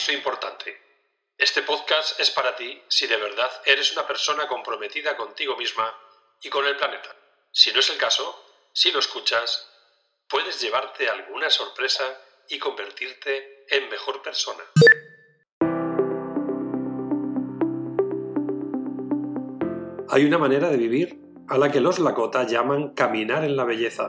Aviso importante. Este podcast es para ti si de verdad eres una persona comprometida contigo misma y con el planeta. Si no es el caso, si lo escuchas, puedes llevarte alguna sorpresa y convertirte en mejor persona. Hay una manera de vivir a la que los Lakota llaman caminar en la belleza.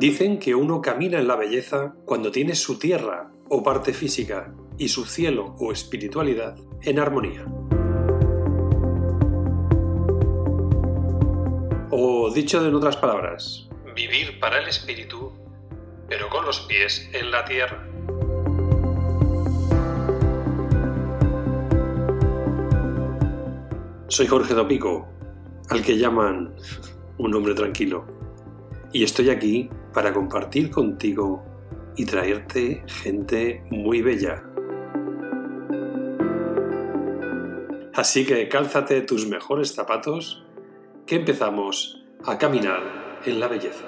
Dicen que uno camina en la belleza cuando tiene su tierra o parte física y su cielo o espiritualidad en armonía. O dicho en otras palabras, vivir para el espíritu, pero con los pies en la tierra. Soy Jorge Dopico, al que llaman un hombre tranquilo, y estoy aquí para compartir contigo y traerte gente muy bella. Así que cálzate tus mejores zapatos, que empezamos a caminar en la belleza.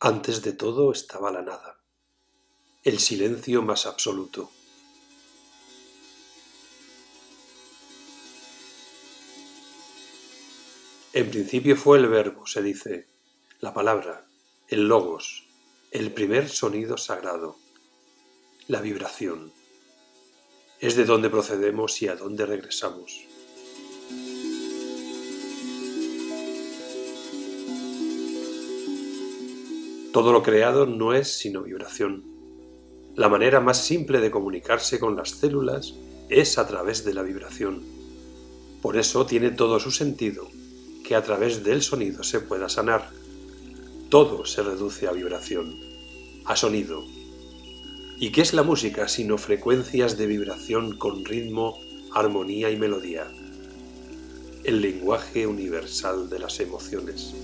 Antes de todo estaba la nada el silencio más absoluto. En principio fue el verbo, se dice, la palabra, el logos, el primer sonido sagrado, la vibración. Es de donde procedemos y a dónde regresamos. Todo lo creado no es sino vibración. La manera más simple de comunicarse con las células es a través de la vibración. Por eso tiene todo su sentido que a través del sonido se pueda sanar. Todo se reduce a vibración, a sonido. ¿Y qué es la música sino frecuencias de vibración con ritmo, armonía y melodía? El lenguaje universal de las emociones.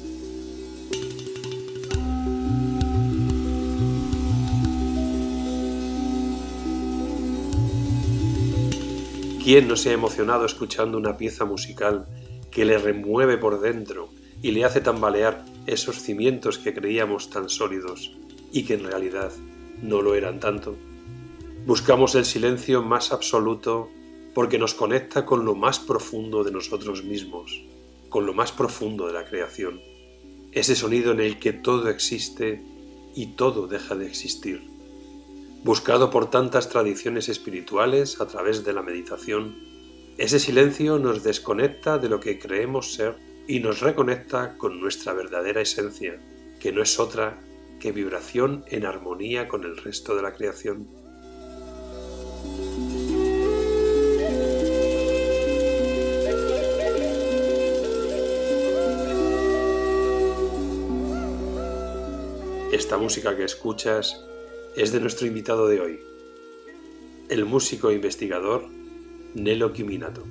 ¿Quién no se ha emocionado escuchando una pieza musical que le remueve por dentro y le hace tambalear esos cimientos que creíamos tan sólidos y que en realidad no lo eran tanto? Buscamos el silencio más absoluto porque nos conecta con lo más profundo de nosotros mismos, con lo más profundo de la creación, ese sonido en el que todo existe y todo deja de existir buscado por tantas tradiciones espirituales a través de la meditación, ese silencio nos desconecta de lo que creemos ser y nos reconecta con nuestra verdadera esencia, que no es otra que vibración en armonía con el resto de la creación. Esta música que escuchas es de nuestro invitado de hoy, el músico e investigador Nelo Kiminato.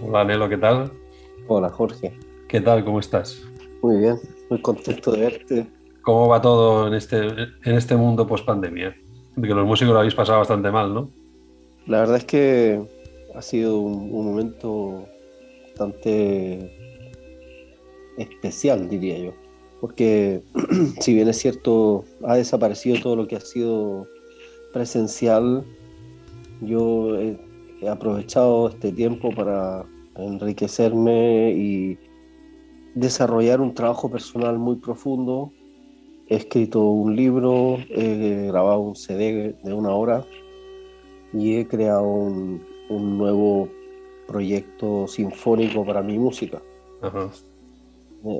Hola Nelo, ¿qué tal? Hola Jorge. ¿Qué tal? ¿Cómo estás? Muy bien, muy contento de verte. ¿Cómo va todo en este, en este mundo post pandemia? Que los músicos lo habéis pasado bastante mal, ¿no? La verdad es que ha sido un, momento bastante especial, diría yo. Porque si bien es cierto, ha desaparecido todo lo que ha sido presencial, yo he, aprovechado este tiempo para enriquecerme y desarrollar un trabajo personal muy profundo He escrito un libro, he grabado un CD de una hora y he creado un, nuevo proyecto sinfónico para mi música.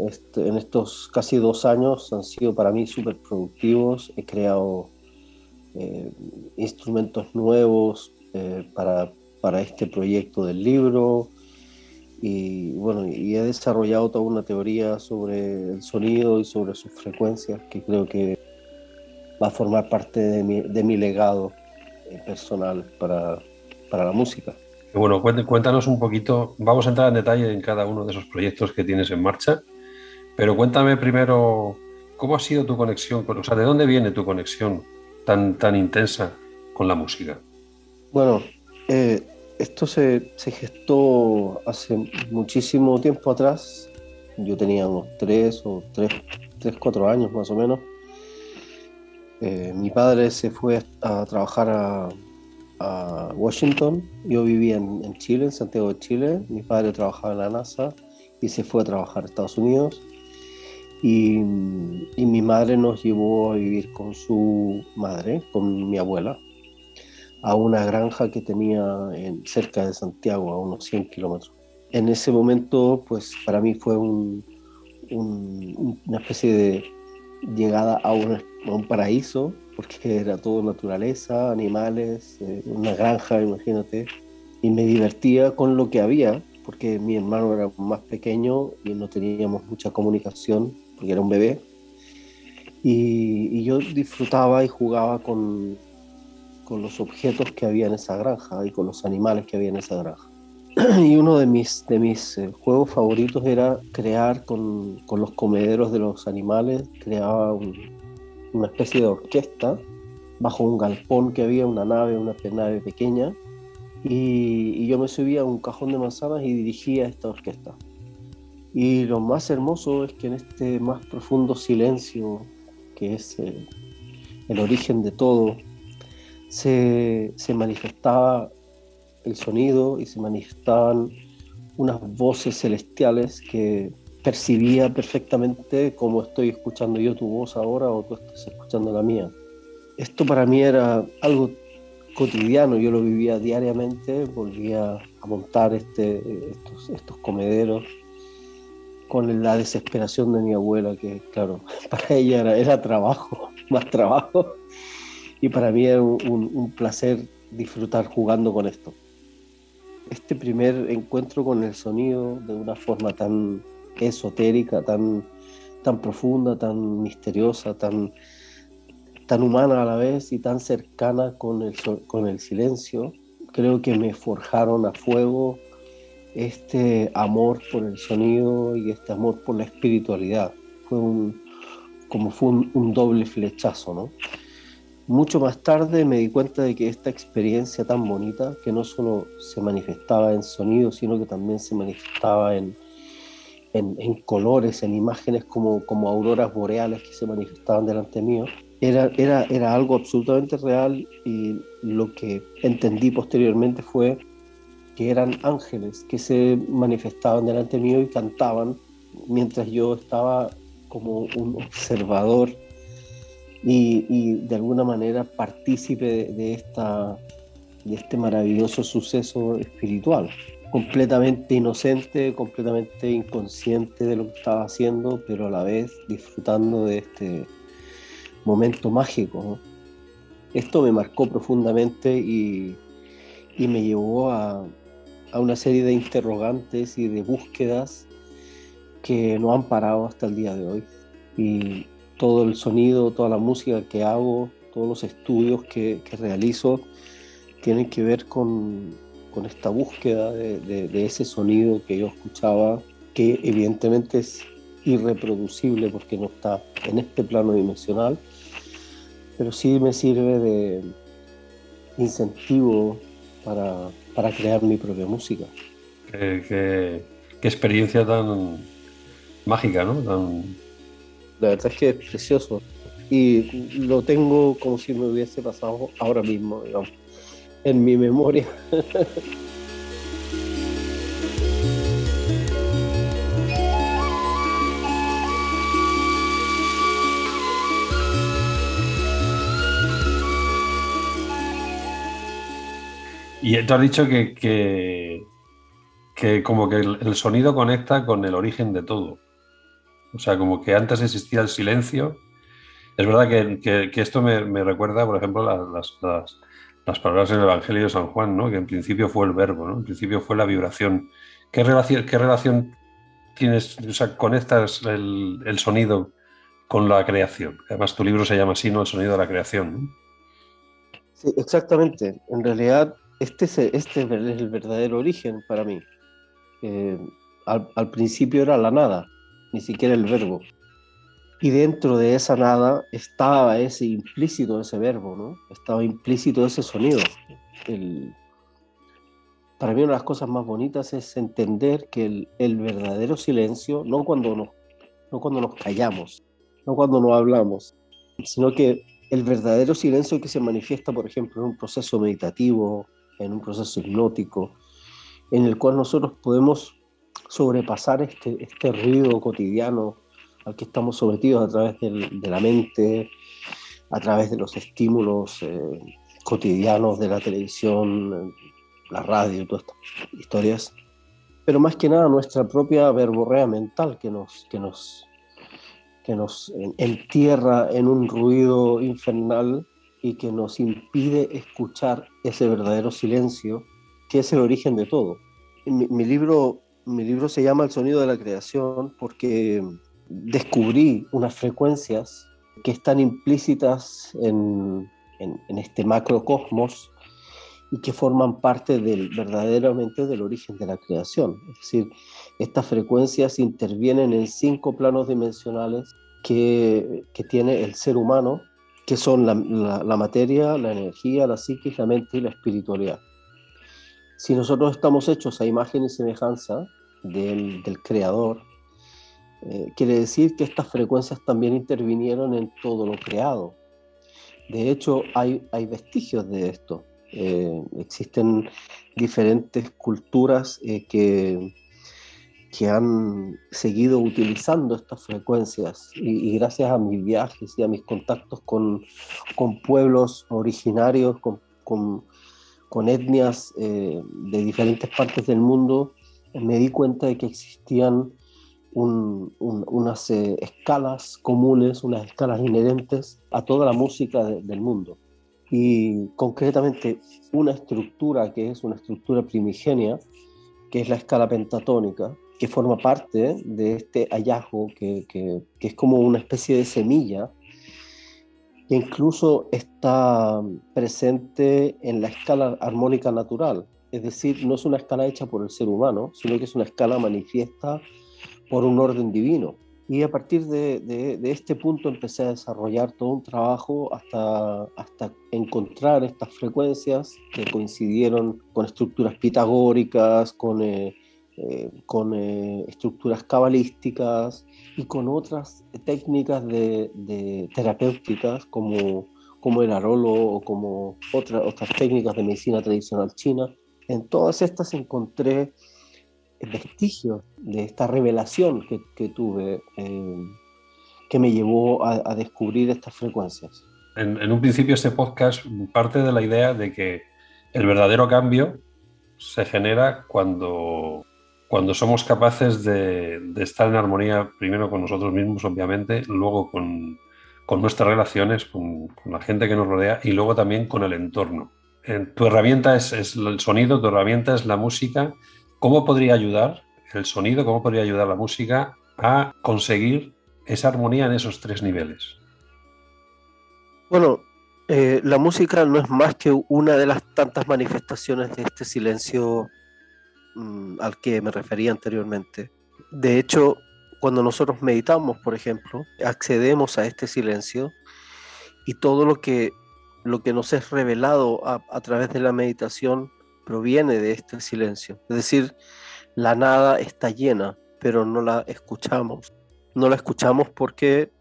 Este, en estos casi dos años han sido para mí súper productivos. He creado eh, instrumentos nuevos eh, para, para, este proyecto del libro y bueno, y he desarrollado toda una teoría sobre el sonido y sobre sus frecuencias que creo que va a formar parte de mi, de mi legado eh, personal para, para la música. Bueno, cuéntanos un poquito, vamos a entrar en detalle en cada uno de esos proyectos que tienes en marcha, pero cuéntame primero cómo ha sido tu conexión, con, o sea, ¿de dónde viene tu conexión tan, tan intensa con la música? Bueno, eh, esto se, gestó hace muchísimo tiempo atrás. Yo tenía unos tres o tres, tres cuatro años más o menos. Eh, mi padre se fue a trabajar a, Washington. Yo vivía en, Chile, en Santiago de Chile. Mi padre trabajaba en la NASA y se fue a trabajar a Estados Unidos. Y, y mi madre nos llevó a vivir con su madre, con mi abuela, a una granja que tenía en, cerca de Santiago, a unos 100 kilómetros. En ese momento, pues para mí fue un, una especie de llegada a un, paraíso, porque era todo naturaleza, animales, eh, una granja, imagínate, y me divertía con lo que había, porque mi hermano era más pequeño y no teníamos mucha comunicación, porque era un bebé, y yo disfrutaba y jugaba con, con los objetos que había en esa granja y con los animales que había en esa granja. Y uno de mis, de mis eh, juegos favoritos era crear con, con, los comederos de los animales, creaba una especie de orquesta bajo un galpón que había, una nave, una nave pequeña, y, y, yo me subía a un cajón de manzanas y dirigía esta orquesta. Y lo más hermoso es que en este más profundo silencio, que es el, el origen de todo, se, manifestaba el sonido y se manifestaban unas voces celestiales que percibía perfectamente como estoy escuchando yo tu voz ahora o tú estás escuchando la mía. Esto para mí era algo cotidiano, yo lo vivía diariamente, volvía a montar este, estos, estos comederos con la desesperación de mi abuela, que claro, para ella era, era trabajo, más trabajo, y para mí es un, placer disfrutar jugando con esto. Este primer encuentro con el sonido de una forma tan esotérica, tan, tan profunda, tan misteriosa, tan, tan humana a la vez y tan cercana con el, con el silencio, creo que me forjaron a fuego este amor por el sonido y este amor por la espiritualidad. Fue un, como fue un, un doble flechazo, ¿no? Mucho más tarde me di cuenta de que esta experiencia tan bonita, que no solo se manifestaba en sonido, sino que también se manifestaba en, en, colores, en imágenes como, como auroras boreales que se manifestaban delante mío, era, era, era algo absolutamente real y lo que entendí posteriormente fue que eran ángeles que se manifestaban delante mío y cantaban mientras yo estaba como un observador y, de alguna manera partícipe de, esta, de este maravilloso suceso espiritual. Completamente inocente, completamente inconsciente de lo que estaba haciendo, pero a la vez disfrutando de este momento mágico. Esto me marcó profundamente y, y me llevó a, a una serie de interrogantes y de búsquedas que no han parado hasta el día de hoy. Y todo el sonido, toda la música que hago, todos los estudios que, realizo, tienen que ver con, esta búsqueda de, ese sonido que yo escuchaba, que evidentemente es irreproducible porque no está en este plano dimensional, pero sí me sirve de incentivo para, crear mi propia música. Qué, experiencia tan mágica, ¿no? La verdad es que es precioso. Y lo tengo como si me hubiese pasado ahora mismo, digamos, en mi memoria. Y tú has dicho que, que, como que el, sonido conecta con el origen de todo. O sea, como que antes existía el silencio. Es verdad que, esto me, recuerda, por ejemplo, las, las, palabras del Evangelio de San Juan, ¿no? que en principio fue el verbo, ¿no? en principio fue la vibración. ¿Qué relación, qué relación tienes, o sea, conectas el, el sonido con la creación? Además, tu libro se llama así, ¿no? El sonido de la creación. Sí, exactamente. En realidad, este es, este es el verdadero origen para mí. Eh, al, al, principio era la nada, ni siquiera el verbo. Y dentro de esa nada estaba ese implícito, ese verbo, ¿no? Estaba implícito ese sonido. El, para mí una de las cosas más bonitas es entender que el, verdadero silencio, no cuando, nos, no cuando nos callamos, no cuando no hablamos, sino que el verdadero silencio que se manifiesta, por ejemplo, en un proceso meditativo, en un proceso hipnótico, en el cual nosotros podemos sobrepasar este, este ruido cotidiano al que estamos sometidos a través del, de la mente, a través de los estímulos eh, cotidianos de la televisión, la radio, todas estas historias, pero más que nada nuestra propia verborrea mental que nos, que nos, que nos entierra en un ruido infernal y que nos impide escuchar ese verdadero silencio que es el origen de todo. Mi, mi, libro, mi libro se llama El sonido de la creación porque descubrí unas frecuencias que están implícitas en, este macrocosmos y que forman parte del, verdaderamente del origen de la creación. Es decir, estas frecuencias intervienen en cinco planos dimensionales que, tiene el ser humano que son la, materia, la energía, la psique, la mente y la espiritualidad. Si nosotros estamos hechos a imagen y semejanza del, del Creador, eh, quiere decir que estas frecuencias también intervinieron en todo lo creado. De hecho, hay, hay vestigios de esto. Eh, existen diferentes culturas eh, que, que han seguido utilizando estas frecuencias y, gracias a mis viajes y a mis contactos con, con pueblos originarios, con, con, etnias de diferentes partes del mundo, me di cuenta de que existían un, un, unas eh, escalas comunes, unas escalas inherentes a toda la música de, del mundo. Y concretamente una estructura que es una estructura primigenia, que es la escala pentatónica, que forma parte de este hallazgo que, que, es como una especie de semilla que incluso está presente en la escala armónica natural. Es decir, no es una escala hecha por el ser humano, sino que es una escala manifiesta por un orden divino. Y a partir de, este punto empecé a desarrollar todo un trabajo hasta, hasta encontrar estas frecuencias que coincidieron con estructuras pitagóricas, con... Eh, eh, con eh, estructuras cabalísticas y con otras técnicas de, de terapéuticas como, como el arolo o como otra, otras técnicas de medicina tradicional china. En todas estas encontré vestigios de esta revelación que, tuve, eh, que me llevó a, descubrir estas frecuencias. En, un principio este podcast parte de la idea de que el verdadero cambio se genera cuando cuando somos capaces de, estar en armonía primero con nosotros mismos, obviamente, luego con, con nuestras relaciones, con, la gente que nos rodea y luego también con el entorno. Eh, tu herramienta es, el sonido, tu herramienta es la música. ¿Cómo podría ayudar el sonido, cómo podría ayudar la música a conseguir esa armonía en esos tres niveles? Bueno, eh, la música no es más que una de las tantas manifestaciones de este silencio Mm, al que me refería anteriormente. De hecho, cuando nosotros meditamos, por ejemplo, accedemos a este silencio y todo lo que, lo que nos es revelado a, través de la meditación proviene de este silencio. Es decir, la nada está llena, pero no la escuchamos. No la escuchamos porque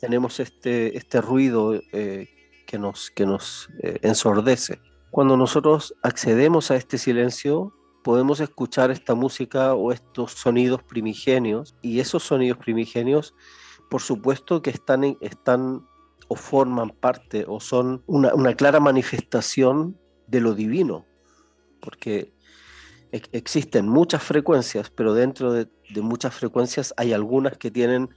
tenemos este, este ruido eh, que nos, que nos eh, ensordece. Cuando nosotros accedemos a este silencio, podemos escuchar esta música o estos sonidos primigenios y esos sonidos primigenios por supuesto que están, están o forman parte o son una, una clara manifestación de lo divino porque existen muchas frecuencias pero dentro de, de muchas frecuencias hay algunas que tienen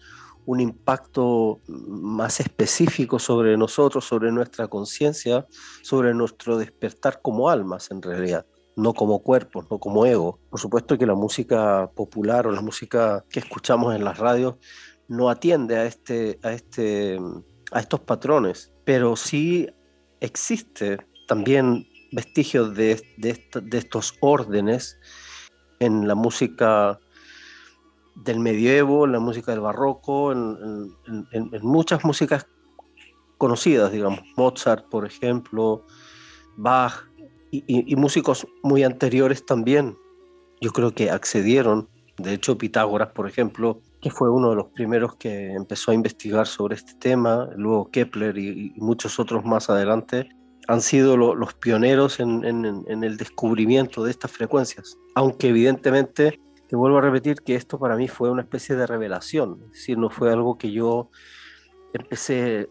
un impacto más específico sobre nosotros, sobre nuestra conciencia, sobre nuestro despertar como almas en realidad no como cuerpos, no como ego. Por supuesto que la música popular o la música que escuchamos en las radios no atiende a, este, a, este, a estos patrones, pero sí existe también vestigios de, estos órdenes en la música del medievo, en la música del barroco, en, muchas músicas conocidas, digamos, Mozart, por ejemplo, Bach y, músicos muy anteriores también. Yo creo que accedieron, de hecho Pitágoras, por ejemplo, que fue uno de los primeros que empezó a investigar sobre este tema, luego Kepler y, muchos otros más adelante, han sido los pioneros en, el descubrimiento de estas frecuencias. Aunque evidentemente, te vuelvo a repetir que esto para mí fue una especie de revelación, es decir, no fue algo que yo empecé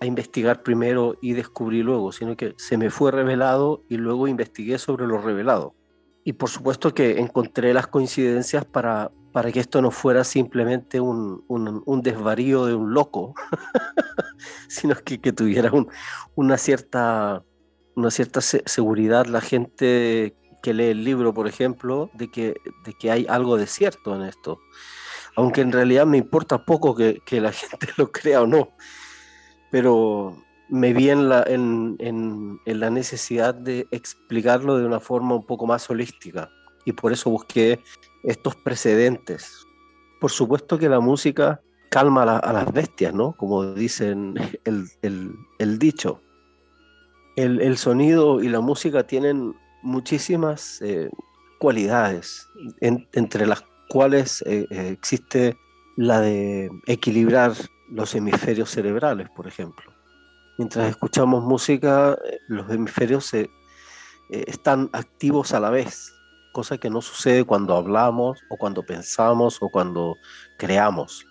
a investigar primero y descubrí luego, sino que se me fue revelado y luego investigué sobre lo revelado. Y por supuesto que encontré las coincidencias para, para que esto no fuera simplemente un, un, desvarío de un loco, sino que, tuviera una cierta, una cierta seguridad la gente que lee el libro, por ejemplo, de que, de que hay algo de cierto en esto. Aunque en realidad me importa poco que, la gente lo crea o no, pero me vi en, en la necesidad de explicarlo de una forma un poco más holística y por eso busqué estos precedentes. Por supuesto que la música calma a, las bestias, ¿no? Como dicen el, el, dicho. El, el, sonido y la música tienen muchísimas eh, cualidades, entre las cuales eh, eh, existe la de equilibrar los hemisferios cerebrales, por ejemplo. Mientras escuchamos música, los hemisferios se, están activos a la vez cosa que no sucede cuando hablamos o cuando pensamos o cuando creamos.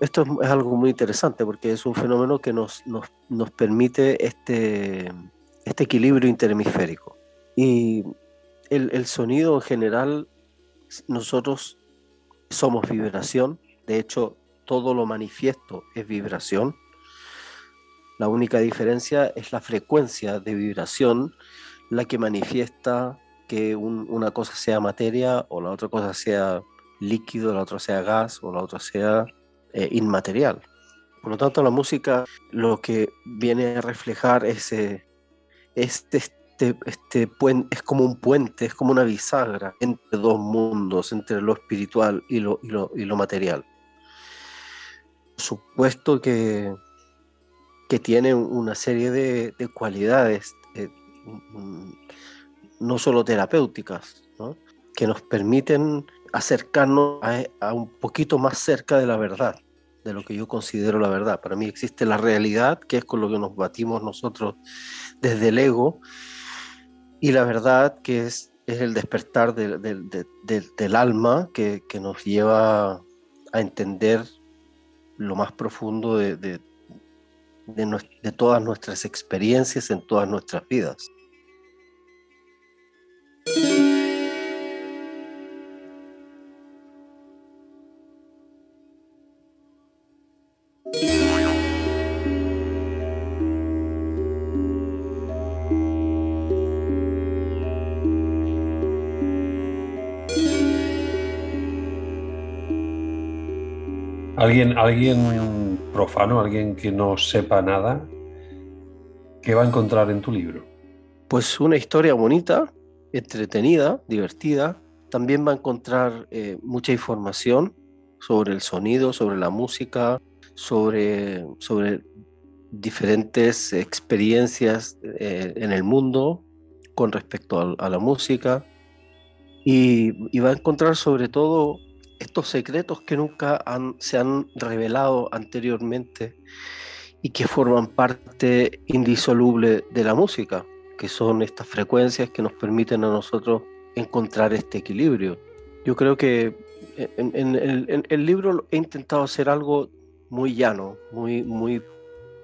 Esto es, algo muy interesante porque es un fenómeno que nos, nos, nos permite este, este equilibrio interhemisférico. Y el, el sonido en general, nosotros somos vibración, de hecho todo lo manifiesto es vibración. La única diferencia es la frecuencia de vibración la que manifiesta una cosa sea materia o la otra cosa sea líquido, la otra sea gas o la otra sea eh, inmaterial. Por lo tanto, la música lo que viene a reflejar ese, este, este, este puente, es como un puente, es como una bisagra entre dos mundos, entre lo espiritual y lo, y lo, y lo material. Supuesto que, que tiene una serie de, de cualidades eh, no solo terapéuticas, que nos permiten acercarnos a, un poquito más cerca de la verdad, de lo que yo considero la verdad. Para mí existe la realidad, que es con lo que nos batimos nosotros desde el ego, y la verdad, que es, el despertar del alma que, nos lleva a entender lo más profundo de, todas nuestras experiencias en todas nuestras vidas. Alguien, alguien profano, alguien que no sepa nada, ¿qué va a encontrar en tu libro? Pues una historia bonita, entretenida, divertida. También va a encontrar eh, mucha información sobre el sonido, sobre la música, sobre, sobre diferentes experiencias eh, en el mundo con respecto a, la música. Y, va a encontrar sobre todo estos secretos que nunca se han revelado anteriormente y que forman parte indisoluble de la música que son estas frecuencias que nos permiten a nosotros encontrar este equilibrio. Yo creo que en, el libro he intentado hacer algo muy llano, muy, muy,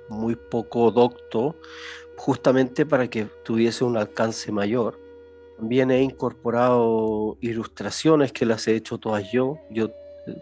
muy poco docto, justamente para que tuviese un alcance mayor. También he incorporado ilustraciones que las he hecho todas yo. Yo,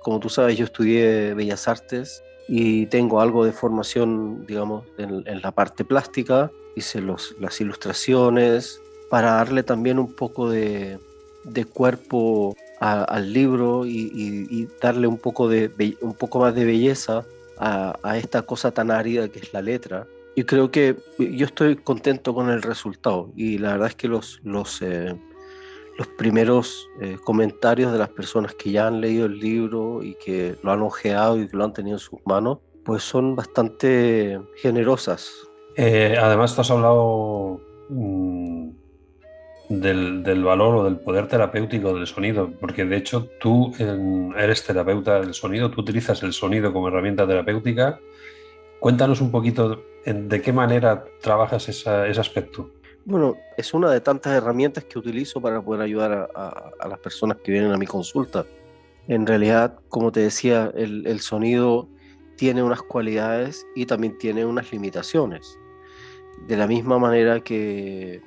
como tú sabes, yo estudié Bellas Artes y tengo algo de formación, digamos, en, la parte plástica hice los, las ilustraciones para darle también un poco de, de cuerpo al libro y, darle un poco, de, un poco más de belleza a, esta cosa tan árida que es la letra. Y creo que yo estoy contento con el resultado y la verdad es que los, los, eh, los primeros eh, comentarios de las personas que ya han leído el libro y que lo han ojeado y que lo han tenido en sus manos, pues son bastante generosas. Eh, además, tú has hablado mm, del, del, valor o del poder terapéutico del sonido, porque de hecho tú eres terapeuta del sonido, tú utilizas el sonido como herramienta terapéutica. Cuéntanos un poquito de qué manera trabajas ese aspecto. Bueno, es una de tantas herramientas que utilizo para poder ayudar a, las personas que vienen a mi consulta. En realidad, como te decía, el, sonido tiene unas cualidades y también tiene unas limitaciones. De la misma manera que,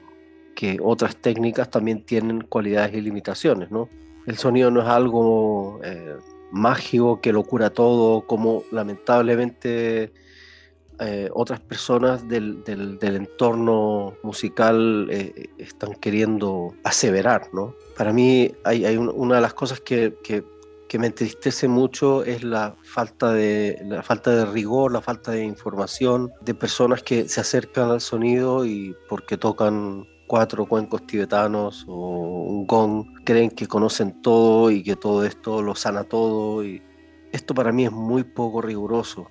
otras técnicas también tienen cualidades y limitaciones, ¿no? El sonido no es algo eh, mágico que lo cura todo, como lamentablemente eh, otras personas del, entorno musical eh, están queriendo aseverar, ¿no? Para mí hay, una de las cosas que, me entristece mucho es la falta, de, la falta de rigor, la falta de información de personas que se acercan al sonido y porque tocan cuatro cuencos tibetanos o un gong, creen que conocen todo y que todo esto lo sana todo y esto para mí es muy poco riguroso.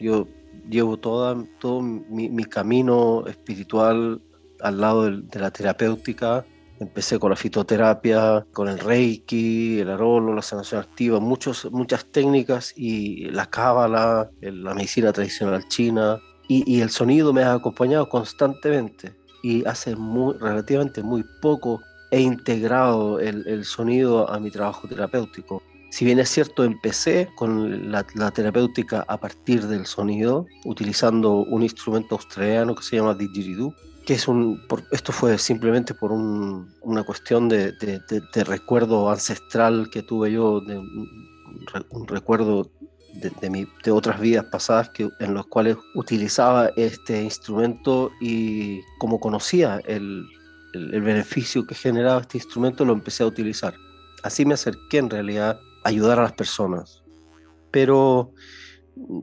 Yo llevo toda, todo mi, camino espiritual al lado de, la terapéutica. Empecé con la fitoterapia, con el reiki, el arolo, la sanación activa, muchos, muchas técnicas y la cábala, la medicina tradicional china. Y, el sonido me ha acompañado constantemente. Y hace muy, relativamente muy poco he integrado el sonido a mi trabajo terapéutico. Si bien es cierto, empecé con la, terapéutica a partir del sonido, utilizando un instrumento australiano que se llama didgeridoo, que es un, esto fue simplemente por una cuestión de, recuerdo ancestral que tuve yo, de un, recuerdo de, otras vidas pasadas que, en los cuales utilizaba este instrumento y como conocía el, el beneficio que generaba este instrumento, lo empecé a utilizar. Así me acerqué en realidad ayudar a las personas. Pero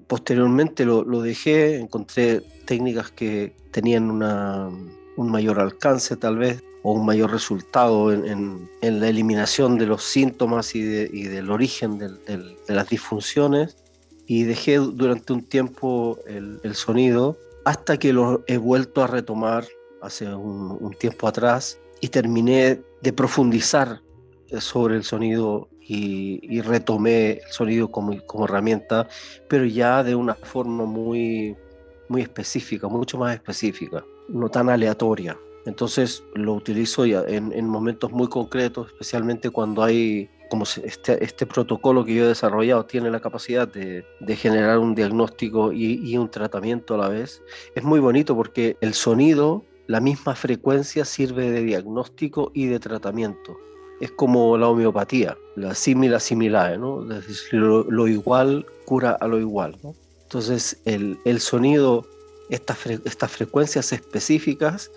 posteriormente lo, dejé, encontré técnicas que tenían una, un mayor alcance tal vez o un mayor resultado en, la eliminación de los síntomas y, del origen de las disfunciones y dejé durante un tiempo el, sonido hasta que lo he vuelto a retomar hace un tiempo atrás y terminé de profundizar sobre el sonido y, retomé el sonido como, como, herramienta, pero ya de una forma muy, muy específica, mucho más específica, no tan aleatoria. Entonces lo utilizo ya en, en momentos muy concretos, especialmente cuando hay, como este, este protocolo que yo he desarrollado tiene la capacidad de, de generar un diagnóstico y, y un tratamiento a la vez. Es muy bonito porque el sonido, la misma frecuencia sirve de diagnóstico y de tratamiento es como la homeopatía, la simila similar, ¿no? lo, igual cura a lo igual. Entonces, el, el sonido, estas, estas frecuencias específicas,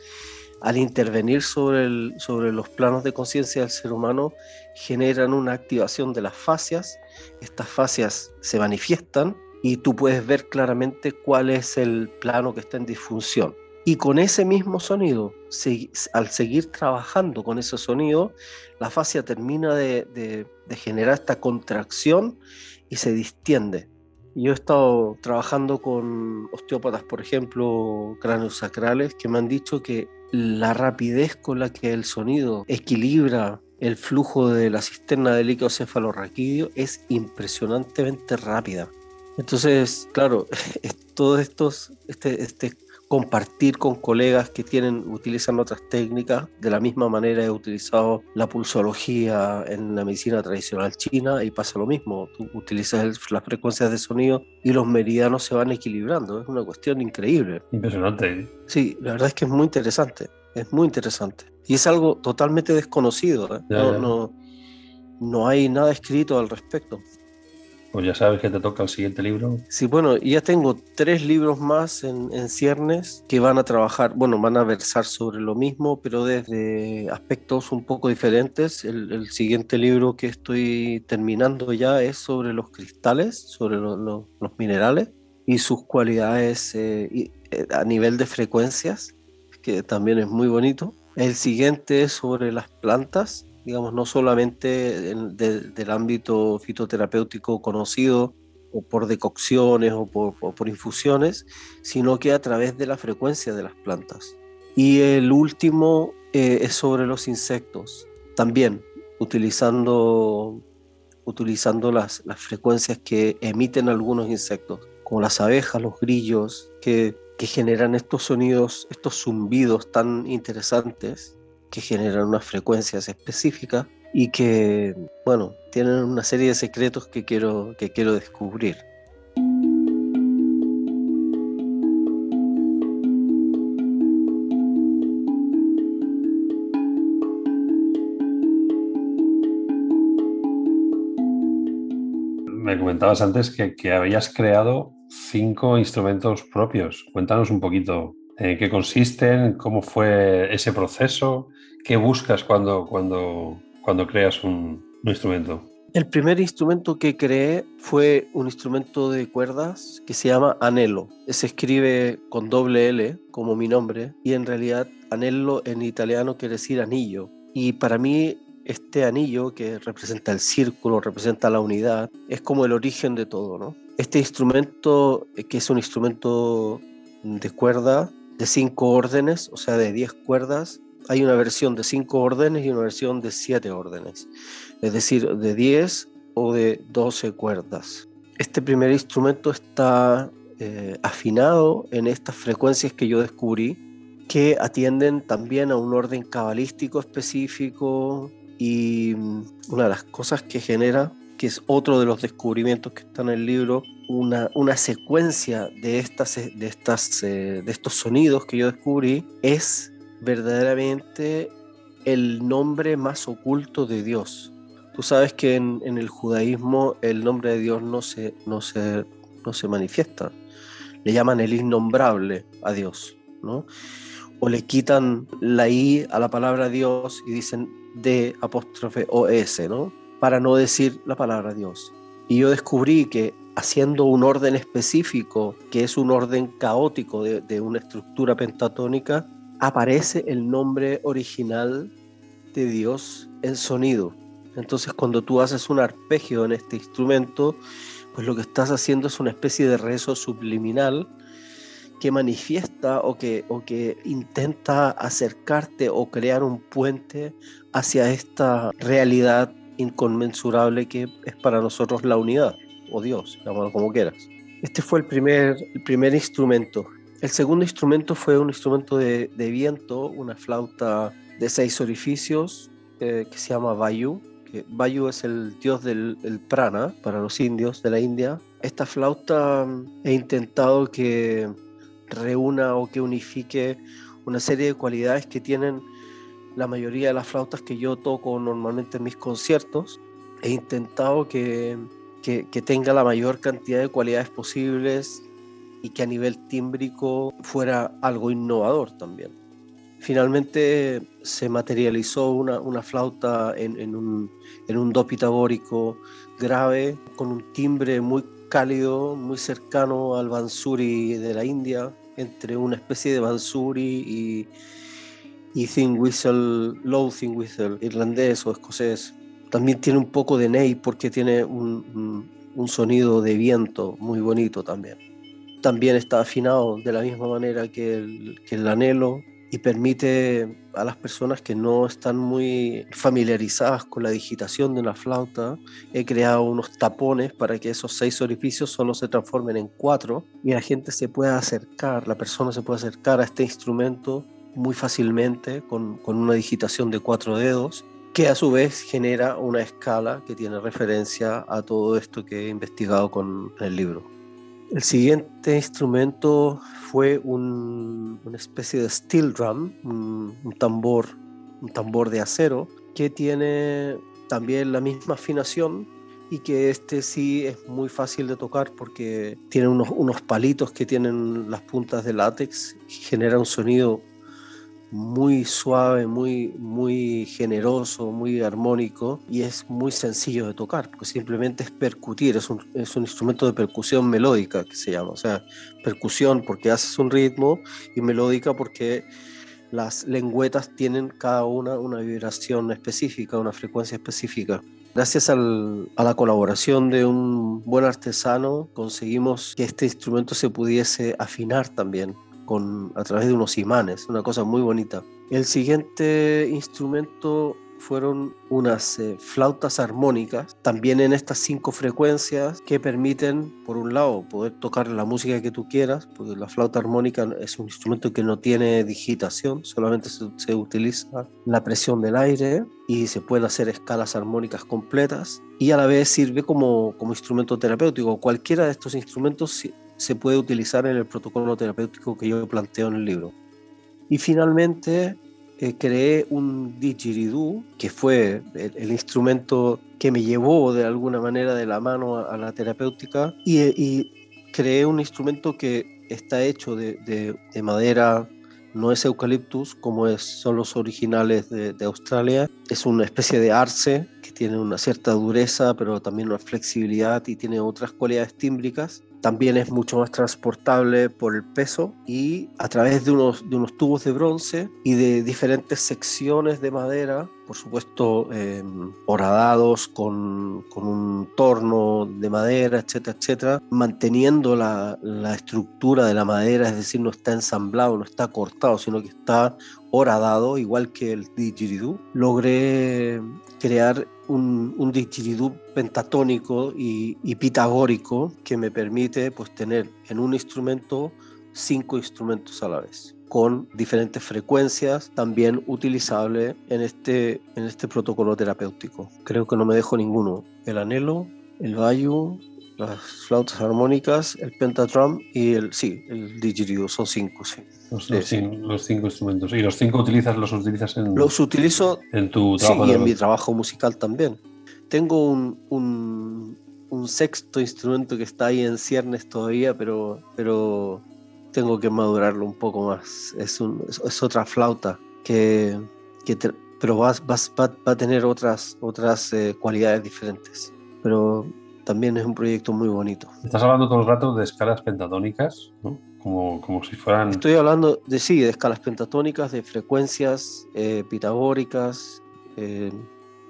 al intervenir sobre, el, sobre los planos de conciencia del ser humano, generan una activación de las fascias. Estas fascias se manifiestan y tú puedes ver claramente cuál es el plano que está en disfunción. Y con ese mismo sonido, al seguir trabajando con ese sonido, la fascia termina de, generar esta contracción y se distiende. Yo he estado trabajando con osteópatas, por ejemplo, cráneos sacrales, que me han dicho que la rapidez con la que el sonido equilibra el flujo de la cisterna de líquido cefalorraquídeo es impresionantemente rápida. Entonces, claro, todos estos, este, este compartir con colegas que tienen, utilizan otras técnicas. De la misma manera he utilizado la pulsología en la medicina tradicional china y pasa lo mismo. Tú utilizas las frecuencias de sonido y los meridianos se van equilibrando. Es una cuestión increíble. Impresionante. Sí, la verdad es que es muy interesante. Es muy interesante. Y es algo totalmente desconocido. ¿eh? no, no, no hay nada escrito al respecto. Pues ya sabes que te toca el siguiente libro. Sí, bueno, ya tengo tres libros más en, ciernes que van a trabajar, bueno, van a versar sobre lo mismo, pero desde aspectos un poco diferentes. El, siguiente libro que estoy terminando ya es sobre los cristales, sobre los minerales. y sus cualidades eh, eh, a nivel de frecuencias, que también es muy bonito. El siguiente es sobre las plantas, digamos, no solamente del ámbito fitoterapéutico conocido, o por decocciones o por, infusiones, sino que a través de la frecuencia de las plantas. Y el último eh, es sobre los insectos, también utilizando, utilizando las, las frecuencias que emiten algunos insectos, como las abejas, los grillos, que, que generan estos sonidos, estos zumbidos tan interesantes, que generan unas frecuencias específicas y que, bueno, tienen una serie de secretos que quiero, que quiero descubrir. Me comentabas antes que, que habías creado cinco instrumentos propios. Cuéntanos un poquito en qué consisten, cómo fue ese proceso, qué buscas cuando, cuando cuando creas un, instrumento? El primer instrumento que creé fue un instrumento de cuerdas que se llama anello. Se escribe con doble L como mi nombre y en realidad anello en italiano quiere decir anillo. Y para mí este anillo que representa el círculo, representa la unidad, es como el origen de todo, ¿no? Este instrumento, eh, que es un instrumento de cuerda de cinco órdenes, o sea, de diez cuerdas, hay una versión de 5 órdenes y una versión de 7 órdenes, es decir, de 10 o de 12 cuerdas. Este primer instrumento está eh, afinado en estas frecuencias que yo descubrí, que atienden también a un orden cabalístico específico y mm, una de las cosas que genera, que es otro de los descubrimientos que está en el libro, una, una secuencia de, estas, de, estas, eh, de estos sonidos que yo descubrí, es verdaderamente el nombre más oculto de Dios. Tú sabes que en, el judaísmo el nombre de Dios no se, no, se, no se manifiesta. Le llaman el innombrable a Dios, ¿no? O le quitan la I a la palabra Dios y dicen D apóstrofe S, ¿no? Para no decir la palabra Dios. Y yo descubrí que haciendo un orden específico, que es un orden caótico de, de una estructura pentatónica, aparece el nombre original de Dios en sonido. Entonces cuando tú haces un arpegio en este instrumento, pues lo que estás haciendo es una especie de rezo subliminal que manifiesta o que, o que intenta acercarte o crear un puente hacia esta realidad inconmensurable que es para nosotros la unidad, o Dios, llamarlo como quieras. Este fue el primer instrumento el segundo instrumento fue un instrumento de, viento, una flauta de seis orificios eh, que se llama Vayu. Que Vayu es el dios del prana para los indios de la India. Esta flauta mm, he intentado que reúna o que unifique una serie de cualidades que tienen la mayoría de las flautas que yo toco normalmente en mis conciertos. He intentado que, que tenga la mayor cantidad de cualidades posibles y que a nivel tímbrico fuera algo innovador también. Finalmente se materializó una, una flauta en, un, en un do pitagórico grave, con un timbre muy cálido, muy cercano al bansuri de la India, entre una especie de bansuri y, y thin whistle, low thin whistle, irlandés o escocés. También tiene un poco de ney porque tiene un, un sonido de viento muy bonito también también está afinado de la misma manera que el, anhelo y permite a las personas que no están muy familiarizadas con la digitación de una flauta, he creado unos tapones para que esos seis orificios solo se transformen en cuatro y la gente se pueda acercar, la persona se puede acercar a este instrumento muy fácilmente con una digitación de cuatro dedos que a su vez genera una escala que tiene referencia a todo esto que he investigado con el libro. El siguiente instrumento fue una especie de steel drum, un, tambor, un tambor de acero que tiene también la misma afinación y que este sí es muy fácil de tocar porque tiene unos, unos palitos que tienen las puntas de látex genera un sonido muy suave, muy, muy generoso, muy armónico y es muy sencillo de tocar, porque simplemente es percutir, es un, es un instrumento de percusión melódica que se llama, o sea, percusión porque haces un ritmo y melódica porque las lengüetas tienen cada una una vibración específica, una frecuencia específica. Gracias a la colaboración de un buen artesano conseguimos que este instrumento se pudiese afinar también a través de unos imanes, una cosa muy bonita. El siguiente instrumento fueron unas eh, flautas armónicas, también en estas cinco frecuencias que permiten, por un lado, poder tocar la música que tú quieras, porque la flauta armónica es un instrumento que no tiene digitación, solamente se, se utiliza la presión del aire y se pueden hacer escalas armónicas completas y a la vez sirve como, como instrumento terapéutico. Cualquiera de estos instrumentos se puede utilizar en el protocolo terapéutico que yo planteo en el libro. Y finalmente eh, creé un didgeridoo, que fue el, instrumento que me llevó de alguna manera de la mano a, la terapéutica, y, creé un instrumento que está hecho de, de, madera, no es eucaliptus como es, son los originales de, de Australia, es una especie de arce que tiene una cierta dureza, pero también una flexibilidad y tiene otras cualidades tímbricas también es mucho más transportable por el peso y a través de unos, de unos tubos de bronce y de diferentes secciones de madera, por supuesto em, horadados con, con, un torno de madera, etcétera, etcétera, manteniendo la, la estructura de la madera, es decir, no está ensamblado, no está cortado, sino que está horadado, igual que el didgeridoo. Logré crear un, un didgeridoo pentatónico y, pitagórico que me permite pues, tener en un instrumento cinco instrumentos a la vez con diferentes frecuencias, también utilizable en este, en este protocolo terapéutico. Creo que no me dejo ninguno. El anhelo, el bayu, las flautas armónicas, el pentatrum y el, sí, el didgeridoo, son cinco, sí. Los, cinco, instrumentos. ¿Y los cinco utilizas, los utilizas en, los utilizo, en tu trabajo? Sí, y en mi trabajo musical también. Tengo un, un, un, sexto instrumento que está ahí en ciernes todavía, pero, pero tengo que madurarlo un poco más. Es, un, es, otra flauta que, que pero va, va, va, a tener otras, otras eh, cualidades diferentes. Pero también es un proyecto muy bonito. Estás hablando todo el rato de escalas pentatónicas, ¿no? Como, como si fueran... Estoy hablando de sí, de escalas pentatónicas, de frecuencias eh, pitagóricas. Eh,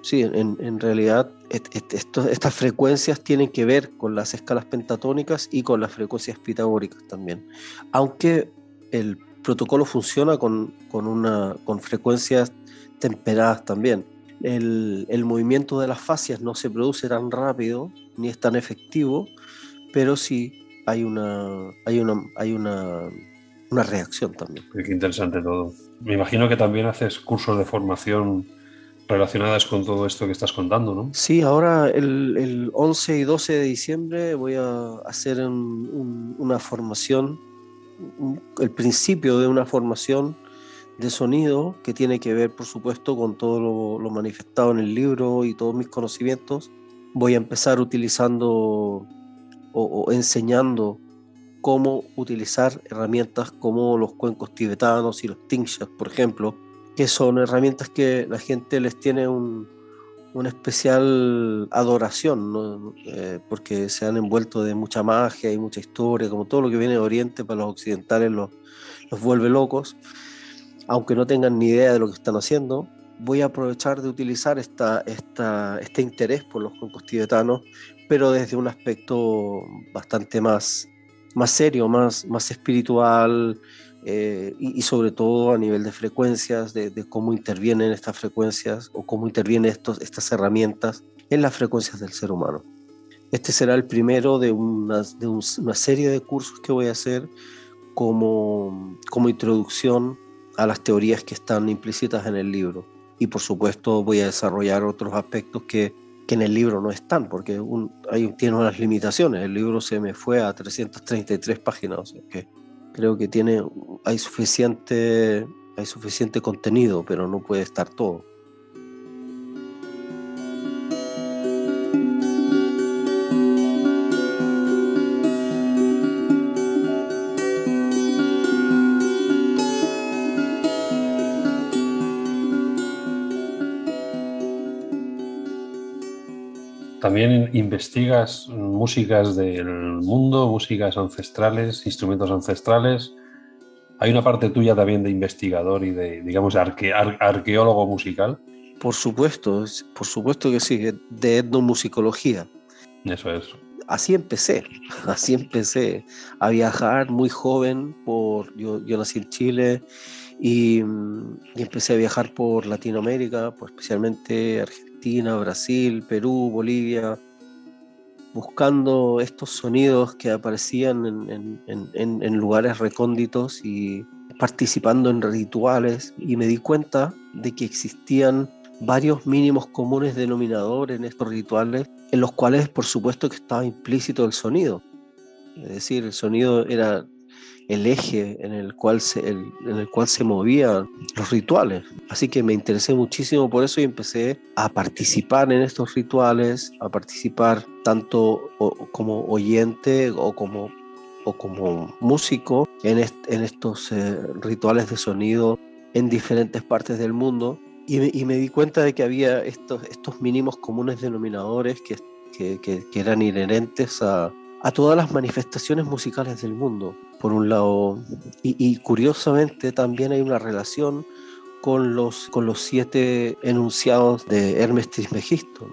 sí, en, en realidad estas frecuencias tienen que ver con las escalas pentatónicas y con las frecuencias pitagóricas también. Aunque el protocolo funciona con, con, una, con frecuencias temperadas también. El, el, movimiento de las fascias no se produce tan rápido ni es tan efectivo, pero sí hay una, hay una, hay una, una reacción también. Qué interesante todo. Me imagino que también haces cursos de formación relacionadas con todo esto que estás contando, ¿no? Sí, ahora el, el 11 y 12 de diciembre voy a hacer una formación, el principio de una formación de sonido que tiene que ver, por supuesto, con todo lo, lo manifestado en el libro y todos mis conocimientos voy a empezar utilizando o, enseñando cómo utilizar herramientas como los cuencos tibetanos y los tingsha, por ejemplo, que son herramientas que la gente les tiene un, una especial adoración, eh, porque se han envuelto de mucha magia y mucha historia, como todo lo que viene de Oriente para los occidentales los, los vuelve locos, aunque no tengan ni idea de lo que están haciendo. Voy a aprovechar de utilizar esta, esta, este interés por los cuencos tibetanos, pero desde un aspecto bastante más, más serio, más, más espiritual eh, y, sobre todo a nivel de frecuencias, de, cómo intervienen estas frecuencias o cómo intervienen estos, estas herramientas en las frecuencias del ser humano. Este será el primero de una, de una serie de cursos que voy a hacer como, como introducción a las teorías que están implícitas en el libro y por supuesto voy a desarrollar otros aspectos que, que en el libro no están, porque un, hay, tiene unas limitaciones. El libro se me fue a 333 páginas, que creo que tiene, hay, suficiente, hay suficiente contenido, pero no puede estar todo. También investigas músicas del mundo, músicas ancestrales, instrumentos ancestrales. Hay una parte tuya también de investigador y de, digamos, arqueólogo musical. Por supuesto, por supuesto que sí, de etnomusicología. Eso es. Así empecé, así empecé a viajar muy joven. Por, yo, yo nací en Chile y, y, empecé a viajar por Latinoamérica, pues especialmente Argentina, Brasil, Perú, Bolivia, buscando estos sonidos que aparecían en lugares recónditos y participando en rituales y me di cuenta de que existían varios mínimos comunes denominadores en estos rituales, en los cuales por supuesto que estaba implícito el sonido. Es decir, el sonido era el eje en el cual se, en el cual se movían los rituales. Así que me interesé muchísimo por eso y empecé a participar en estos rituales, a participar tanto como oyente o como, o como músico en, en estos eh, rituales de sonido en diferentes partes del mundo y me, di cuenta de que había estos, estos mínimos comunes denominadores que, que, que, eran inherentes a, a, todas las manifestaciones musicales del mundo, por un lado. Y, curiosamente también hay una relación con los, con los siete enunciados de Hermes Trismegisto,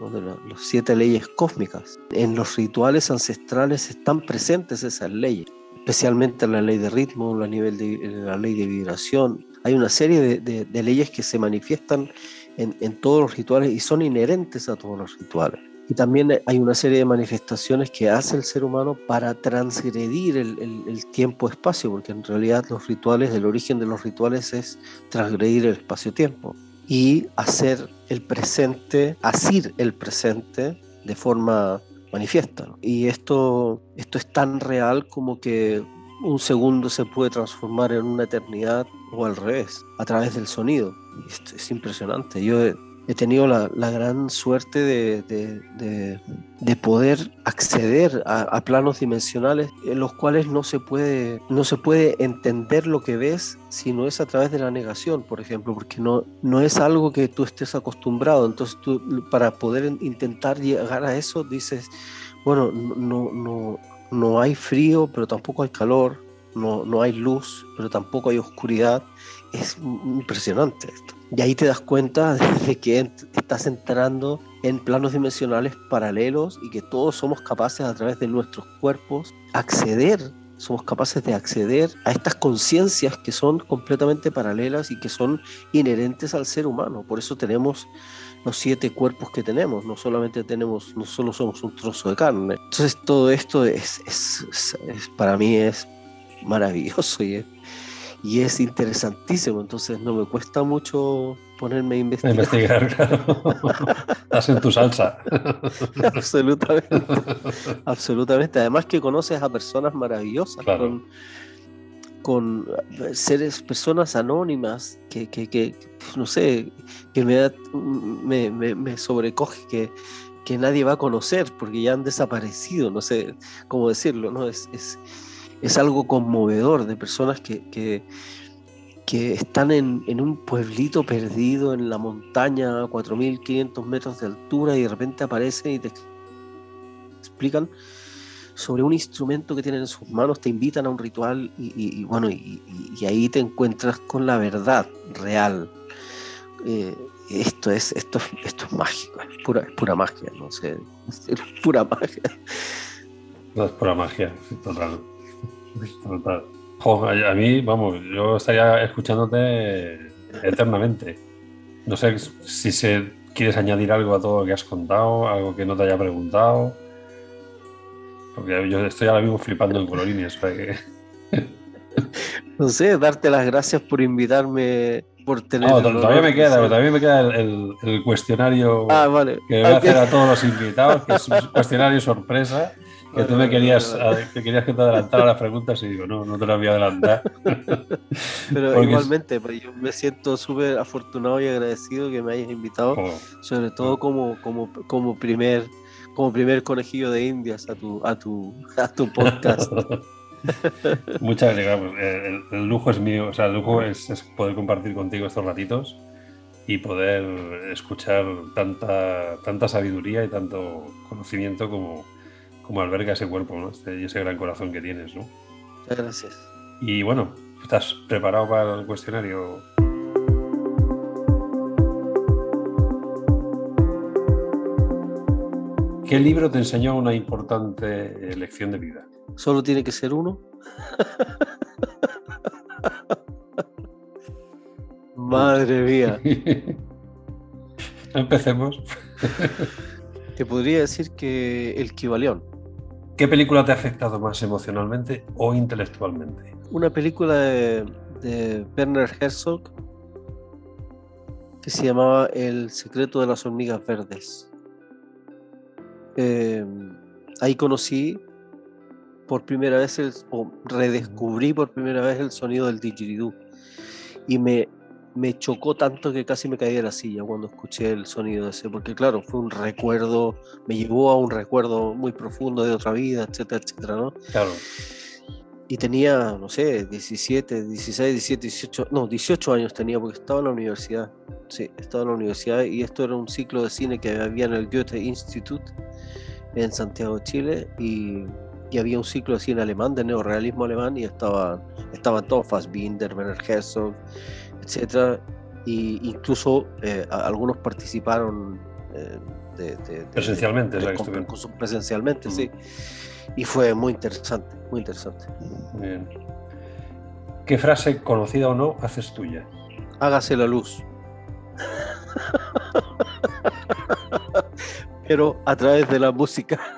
las siete leyes cósmicas. En los rituales ancestrales están presentes esas leyes, especialmente la ley de ritmo, la, nivel de, la ley de vibración, hay una serie de, leyes que se manifiestan en, todos los rituales y son inherentes a todos los rituales. Y también hay una serie de manifestaciones que hace el ser humano para transgredir el, tiempo-espacio, porque en realidad los rituales, el origen de los rituales es transgredir el espacio-tiempo y hacer el presente, asir el presente de forma manifiesta. Y esto, esto es tan real como que un segundo se puede transformar en una eternidad o al revés, a través del sonido. Esto es impresionante. Yo he, tenido la, gran suerte de, de, poder acceder a, planos dimensionales en los cuales no se, puede, no se puede entender lo que ves si no es a través de la negación, por ejemplo, porque no, es algo que tú estés acostumbrado. Entonces para poder intentar llegar a eso, dices, bueno, no, hay frío, pero tampoco hay calor, no hay luz, pero tampoco hay oscuridad. Es impresionante esto. Y ahí te das cuenta de que estás entrando en planos dimensionales paralelos y que todos somos capaces a través de nuestros cuerpos acceder, somos capaces de acceder a estas conciencias que son completamente paralelas y que son inherentes al ser humano. Por eso tenemos los siete cuerpos que tenemos, no solamente tenemos, no solo somos un trozo de carne. Entonces todo esto es, es, para mí es maravilloso y es, y es interesantísimo, entonces no me cuesta mucho ponerme a investigar. Investigar, claro. Estás en tu salsa. absolutamente, absolutamente. Además que conoces a personas maravillosas con, con seres, personas anónimas que, que, que no sé, que me, me, me, sobrecoge que, que nadie va a conocer porque ya han desaparecido, no sé cómo decirlo, ¿no? Es, es, es algo conmovedor de personas que, que, están en, en, un pueblito perdido en la montaña a 4.500 metros de altura y de repente aparecen y te explican sobre un instrumento que tienen en sus manos, te invitan a un ritual y, bueno, y, ahí te encuentras con la verdad real. Eh, esto es, esto, esto es mágico, es pura, pura magia, no sé, es pura magia. No es pura magia, total. Total. a mí, vamos, yo estaría escuchándote eternamente. No sé si se, quieres añadir algo a todo lo que has contado, algo que no te haya preguntado. Porque yo estoy ahora mismo flipando en colorines. no sé, darte las gracias por invitarme, por tener. No, todavía me queda, todavía me queda el, cuestionario ah, vale. que voy a hacer a todos los invitados, que es un cuestionario sorpresa. Que tú me querías, que querías que te adelantara las preguntas y digo, no, no te las voy a adelantar. Pero igualmente, pues yo me siento súper afortunado y agradecido que me hayas invitado, oh. sobre todo como, como, como primer como primer conejillo de indias a tu, a tu, a tu podcast. Muchas gracias. El, lujo es mío, o sea, el lujo es, poder compartir contigo estos ratitos. y poder escuchar tanta, tanta sabiduría y tanto conocimiento como, como alberga ese cuerpo ¿no? Este, y ese gran corazón que tienes. ¿no? Muchas gracias. Y bueno, ¿estás preparado para el cuestionario? ¿Qué libro te enseñó una importante lección de vida? ¿Solo tiene que ser uno? Madre mía. Empecemos. Te podría decir que el Kibalión. ¿Qué película te ha afectado más emocionalmente o intelectualmente? Una película de, Werner Herzog que se llamaba El secreto de las hormigas verdes. Eh, ahí conocí por primera vez o redescubrí por primera vez el sonido del didgeridoo y me, me chocó tanto que casi me caí de la silla cuando escuché el sonido ese, porque claro, fue un recuerdo, me llevó a un recuerdo muy profundo de otra vida, etcétera, etcétera, ¿no? Claro. Y tenía, no sé, 17, 16, 17, 18, no, 18 años tenía porque estaba en la universidad. Sí, estaba en la universidad y esto era un ciclo de cine que había en el Goethe Institute en Santiago de Chile y y había un ciclo de cine alemán, de neorealismo alemán, y estaban, estaban todos, Fassbinder, Werner Herzog, etc. Y incluso eh, algunos participaron eh, de, presencialmente, presencialmente, sí. Y fue muy interesante, muy interesante. Bien. ¿Qué frase, conocida o no, haces tuya? Hágase la luz. pero a través de la música.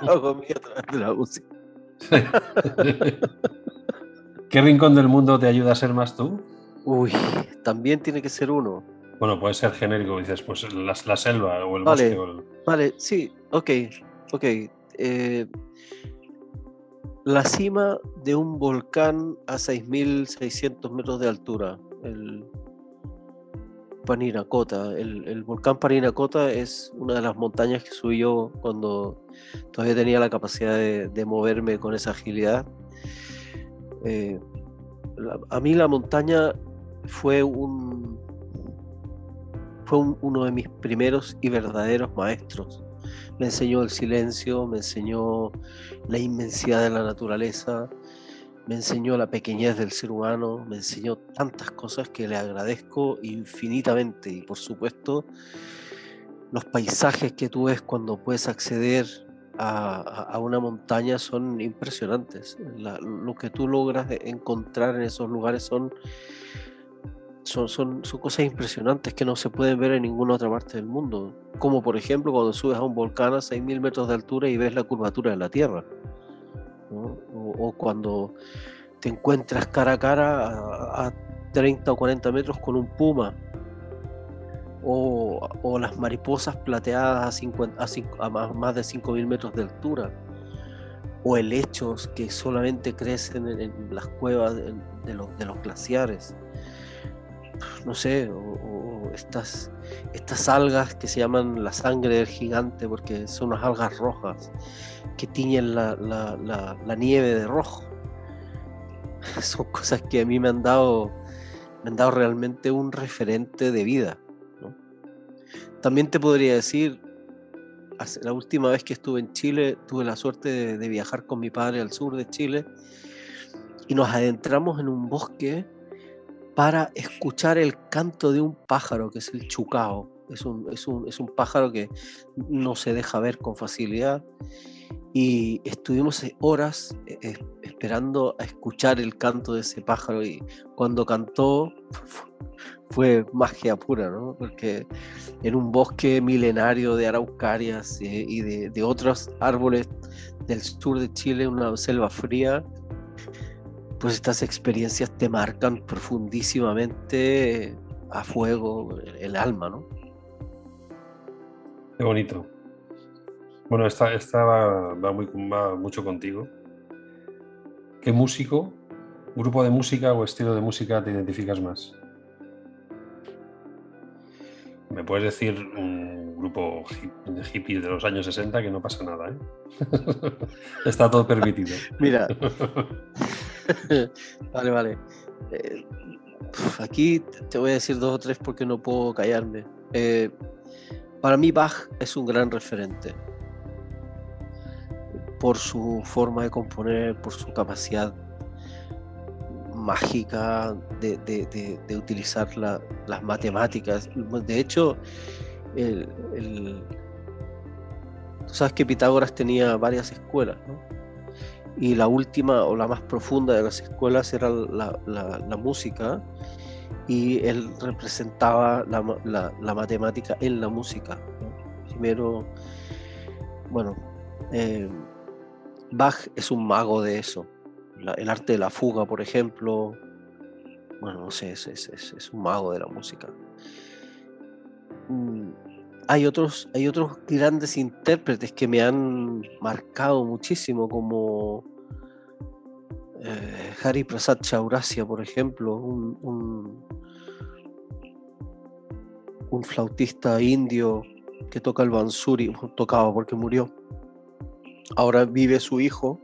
Hago a través de la música. ¿Qué rincón del mundo te ayuda a ser más tú? Uy, también tiene que ser uno. Bueno, puede ser genérico, dices, pues la, selva o el bosque. Vale, sí, ok, ok. Eh, la cima de un volcán a 6.600 metros de altura. El, Parinacota. El, volcán Parinacota es una de las montañas que subí yo cuando todavía tenía la capacidad de, moverme con esa agilidad. Eh, a mí la montaña fue un fue uno de mis primeros y verdaderos maestros. Me enseñó el silencio, me enseñó la inmensidad de la naturaleza, me enseñó la pequeñez del ser humano, me enseñó tantas cosas que le agradezco infinitamente y por supuesto los paisajes que tú ves cuando puedes acceder a, una montaña son impresionantes. lo que tú logras encontrar en esos lugares son, son, son, son cosas impresionantes que no se pueden ver en ninguna otra parte del mundo. Como por ejemplo cuando subes a un volcán a 6.000 metros de altura y ves la curvatura de la Tierra o, cuando te encuentras cara a cara a, 30 o 40 metros con un puma, o, las mariposas plateadas a, más, de 5.000 metros de altura, o helechos que solamente crecen en, las cuevas de, los, glaciares. No sé, o, estas, estas algas que se llaman la sangre del gigante porque son unas algas rojas que tiñen la, nieve de rojo. Son cosas que a mí me han dado, me han dado realmente un referente de vida. También te podría decir, la última vez que estuve en Chile, tuve la suerte de, viajar con mi padre al sur de Chile y nos adentramos en un bosque para escuchar el canto de un pájaro que es el chucao. Es un, es un, es un pájaro que no se deja ver con facilidad y estuvimos horas eh, esperando a escuchar el canto de ese pájaro y cuando cantó fue magia pura, ¿no? Porque en un bosque milenario de araucarias eh, y de, otros árboles del sur de Chile, una selva fría, pues estas experiencias te marcan profundísimamente a fuego el alma, ¿no? Qué bonito. Bueno, esta, va, muy, mucho contigo. ¿Qué músico, grupo de música o estilo de música te identificas más? Me puedes decir un grupo de hippies de los años 60 que no pasa nada, ¿eh? Está todo permitido. Mira. vale, vale. Eh, Aquí te voy a decir dos o tres porque no puedo callarme. Eh, para mí Bach es un gran referente por su forma de componer, por su capacidad mágica de, utilizar las matemáticas. De hecho, el, tú sabes que Pitágoras tenía varias escuelas, ¿no? Y la última o la más profunda de las escuelas era la, música y él representaba la, matemática en la música. Primero, bueno, eh, Bach es un mago de eso. el arte de la fuga, por ejemplo, bueno, no sé, es, es, un mago de la música. Mm, hay otros, hay otros grandes intérpretes que me han marcado muchísimo, como eh, Hari Prasad Chaurasia, por ejemplo, un, un, flautista indio que toca el bansuri, tocaba porque murió. Ahora vive su hijo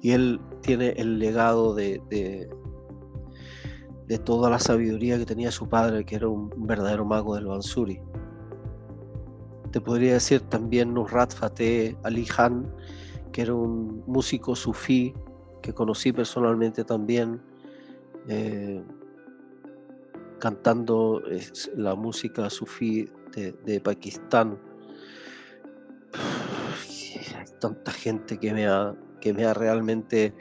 y él tiene el legado de, de toda la sabiduría que tenía su padre, que era un verdadero mago del bansuri. Te podría decir también Nusrat Fateh Ali Khan, que era un músico sufí que conocí personalmente también, eh, cantando la música sufí de, Pakistán. Hay tanta gente que me ha, que me ha realmente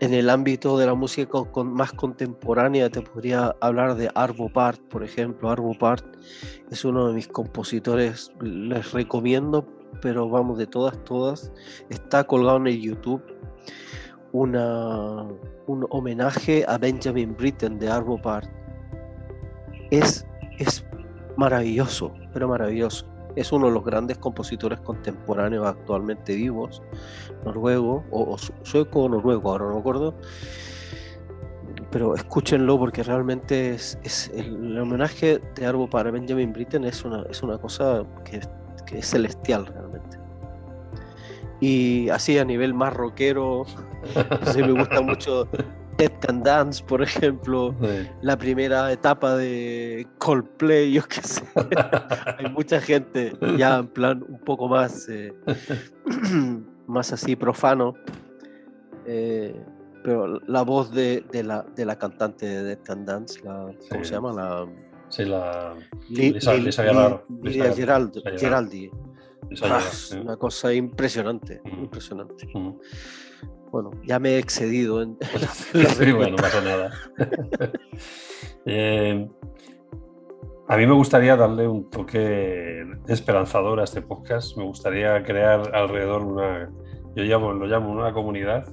en el ámbito de la música más contemporánea te podría hablar de Arvo Part, por ejemplo. Arvo Part es uno de mis compositores, les recomiendo, pero vamos, de todas, todas. Está colgado en el YouTube una, un homenaje a Benjamin Britten de Arvo Part. Es, es maravilloso, pero maravilloso es uno de los grandes compositores contemporáneos actualmente vivos, noruego, o, sueco o noruego, ahora no me acuerdo. Pero escúchenlo porque realmente es, el, homenaje de Arbo para Benjamin Britten es una, es una cosa que, es celestial realmente. Y así a nivel más rockero, me gusta mucho Dead Can Dance, por ejemplo, la primera etapa de Coldplay, yo qué sé. Hay mucha gente ya en plan un poco más, eh, más así profano. Eh, pero la voz de, la, de, la, cantante de Dead Can Dance, la, ¿cómo se llama? La, sí, la. Lilia Geraldi. Ah, una cosa impresionante, impresionante. Bueno, ya me he excedido en. sí, bueno, no pasa nada. Eh, a mí me gustaría darle un toque esperanzador a este podcast. Me gustaría crear alrededor una. Yo llamo, lo llamo una comunidad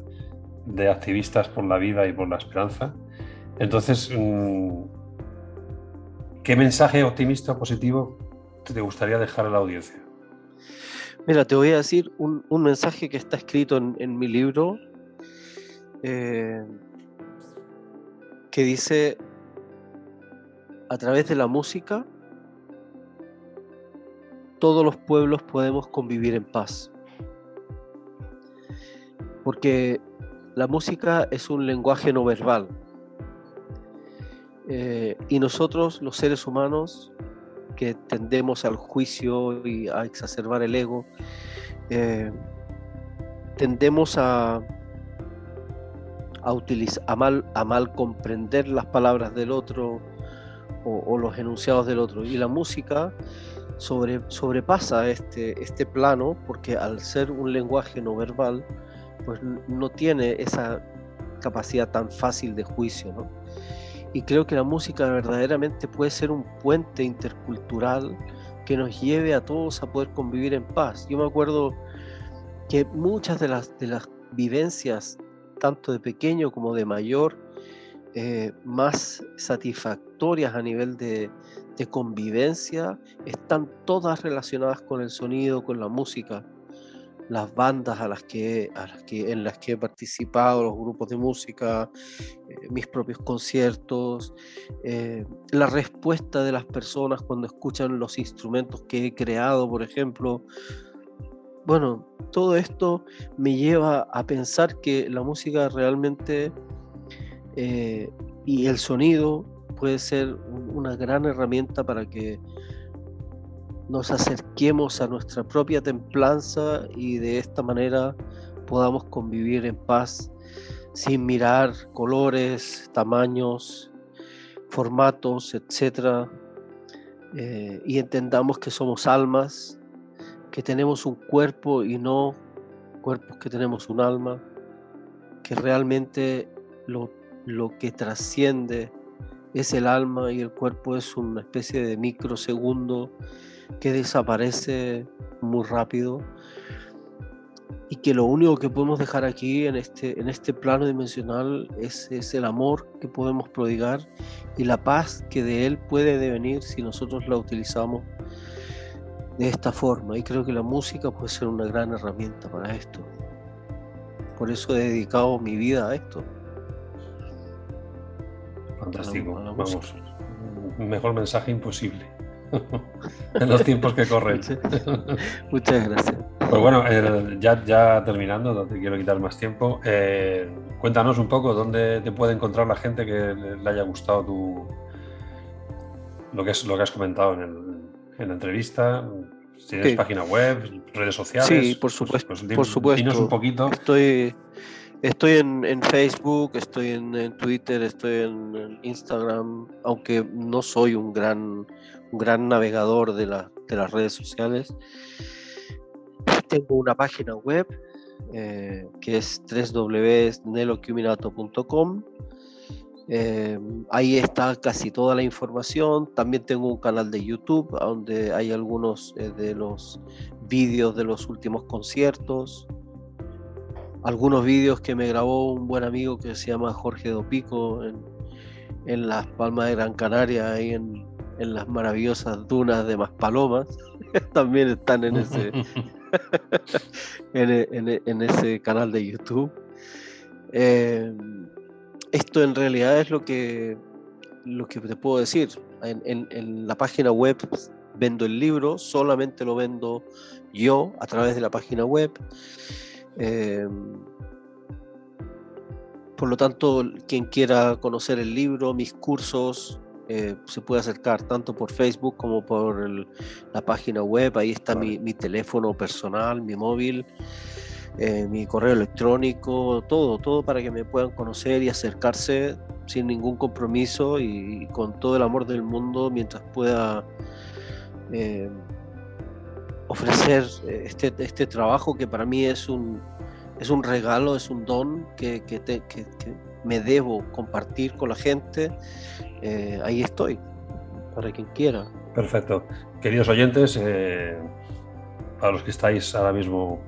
de activistas por la vida y por la esperanza. Entonces, mm, ¿qué mensaje optimista o positivo te gustaría dejar a la audiencia? Mira, te voy a decir un, mensaje que está escrito en, mi libro, eh, que dice, a través de la música, todos los pueblos podemos convivir en paz. Porque la música es un lenguaje no verbal. Eh, y nosotros, los seres humanos, que tendemos al juicio y a exacerbar el ego, eh, tendemos a, a, utilizar, a, mal, a mal comprender las palabras del otro o, los enunciados del otro. Y la música sobre, sobrepasa este, este plano porque al ser un lenguaje no verbal, pues no tiene esa capacidad tan fácil de juicio, ¿no? Y creo que la música verdaderamente puede ser un puente intercultural que nos lleve a todos a poder convivir en paz. Yo me acuerdo que muchas de las, de las vivencias, tanto de pequeño como de mayor, eh, más satisfactorias a nivel de, de convivencia, están todas relacionadas con el sonido, con la música las bandas a las que, a las que, en las que he participado, los grupos de música, eh, mis propios conciertos, eh, la respuesta de las personas cuando escuchan los instrumentos que he creado, por ejemplo. Bueno, todo esto me lleva a pensar que la música realmente eh, y el sonido puede ser una gran herramienta para que nos acerquemos a nuestra propia templanza y de esta manera podamos convivir en paz sin mirar colores, tamaños, formatos, etc. Eh, y entendamos que somos almas, que tenemos un cuerpo y no cuerpos que tenemos un alma, que realmente lo, lo que trasciende es el alma y el cuerpo es una especie de microsegundo que desaparece muy rápido y que lo único que podemos dejar aquí en este, en este plano dimensional es, es el amor que podemos prodigar y la paz que de él puede devenir si nosotros la utilizamos de esta forma. Y creo que la música puede ser una gran herramienta para esto. Por eso he dedicado mi vida a esto. Fantástico. Vamos. Mejor mensaje imposible. en los tiempos que corren. Muchas gracias. Pues bueno, eh, ya, ya terminando, no te quiero quitar más tiempo. Eh, cuéntanos un poco dónde te puede encontrar la gente que le haya gustado tu lo que es lo que has comentado en, la entrevista. Si tienes página web, redes sociales. Sí, por supuesto. Pues, pues, por supuesto. un poquito. Estoy, estoy en, Facebook, estoy en, Twitter, estoy en, Instagram, aunque no soy un gran, gran navegador de, de las redes sociales. Tengo una página web eh, que es www.nelocuminato.com. Eh, ahí está casi toda la información. También tengo un canal de YouTube donde hay algunos eh, de los vídeos de los últimos conciertos. Algunos vídeos que me grabó un buen amigo que se llama Jorge Dopico en, en Las Palmas de Gran Canaria, ahí en las maravillosas dunas de Maspalomas. También están en ese, en, ese canal de YouTube. Eh, esto en realidad es lo que, lo que te puedo decir. En, la página web vendo el libro, solamente lo vendo yo a través de la página web. Eh, por lo tanto, quien quiera conocer el libro, mis cursos, eh, se puede acercar tanto por Facebook como por la página web. Ahí está mi, teléfono personal, mi móvil, eh, mi correo electrónico, todo, todo para que me puedan conocer y acercarse sin ningún compromiso y, con todo el amor del mundo mientras pueda eh, ofrecer este, este trabajo que para mí es un, es un regalo, es un don que, que, que me debo compartir con la gente eh, ahí estoy, para quien quiera. Perfecto. Queridos oyentes, eh, para los que estáis ahora mismo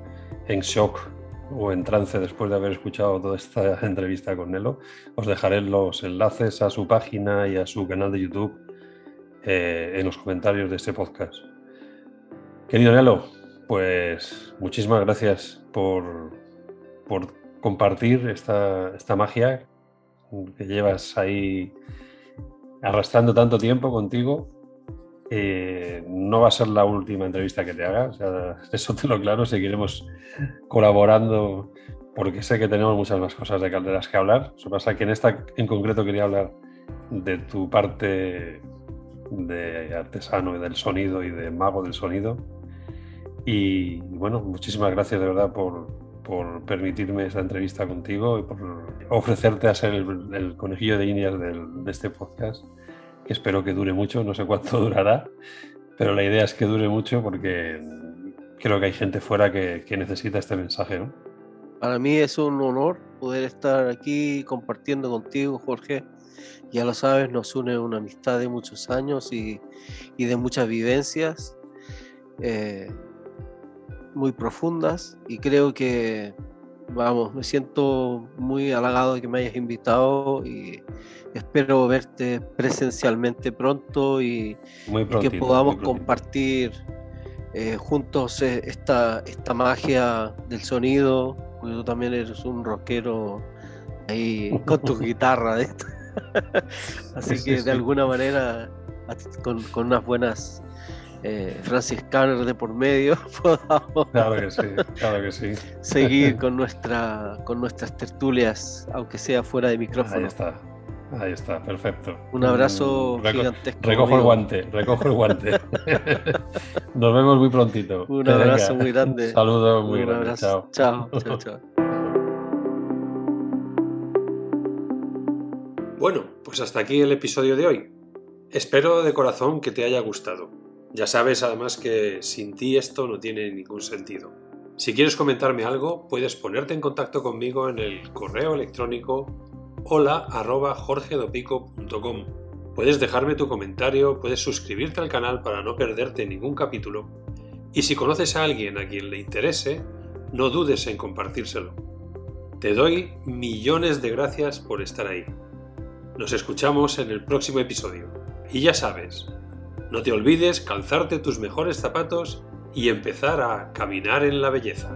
en shock o en trance después de haber escuchado toda esta entrevista con Nelo, os dejaré los enlaces a su página y a su canal de YouTube eh, en los comentarios de este podcast. Querido Nelo, pues muchísimas gracias por, por compartir esta, esta magia que llevas ahí arrastrando tanto tiempo contigo. Eh, no va a ser la última entrevista que te haga, eso te lo claro, seguiremos colaborando porque sé que tenemos muchas más cosas de calderas que hablar. Eso pasa que en esta en concreto quería hablar de tu parte de artesano y del sonido y de mago del sonido. Y bueno, muchísimas gracias de verdad por, por permitirme esta entrevista contigo y por ofrecerte a ser el, conejillo de indias de este podcast, que espero que dure mucho, no sé cuánto durará, pero la idea es que dure mucho porque creo que hay gente fuera que, necesita este mensaje. ¿no? Para mí es un honor poder estar aquí compartiendo contigo, Jorge. Ya lo sabes, nos une una amistad de muchos años y, y de muchas vivencias. Eh, muy profundas y creo que, vamos, me siento muy halagado de que me hayas invitado y espero verte presencialmente pronto y, que podamos compartir eh, juntos eh, esta, esta magia del sonido, porque tú también eres un rockero ahí con tu guitarra. De Así que de alguna manera, con, con unas buenas eh, franciscanos de por medio podamos claro que sí, claro que sí. seguir con, nuestra, con nuestras tertulias, aunque sea fuera de micrófono. Ahí está, Ahí está, perfecto. Un abrazo gigantesco. Recojo el guante, recojo el guante. Nos vemos muy prontito. Un abrazo muy grande. Saludos muy grande. Chao. Chao, chao, chao. Bueno, pues hasta aquí el episodio de hoy. Espero de corazón que te haya gustado. Ya sabes además que sin ti esto no tiene ningún sentido. Si quieres comentarme algo, puedes ponerte en contacto conmigo en el correo electrónico hola Puedes dejarme tu comentario, puedes suscribirte al canal para no perderte ningún capítulo. Y si conoces a alguien a quien le interese, no dudes en compartírselo. Te doy millones de gracias por estar ahí. Nos escuchamos en el próximo episodio. Y ya sabes, no te olvides calzarte tus mejores zapatos y empezar a caminar en la belleza.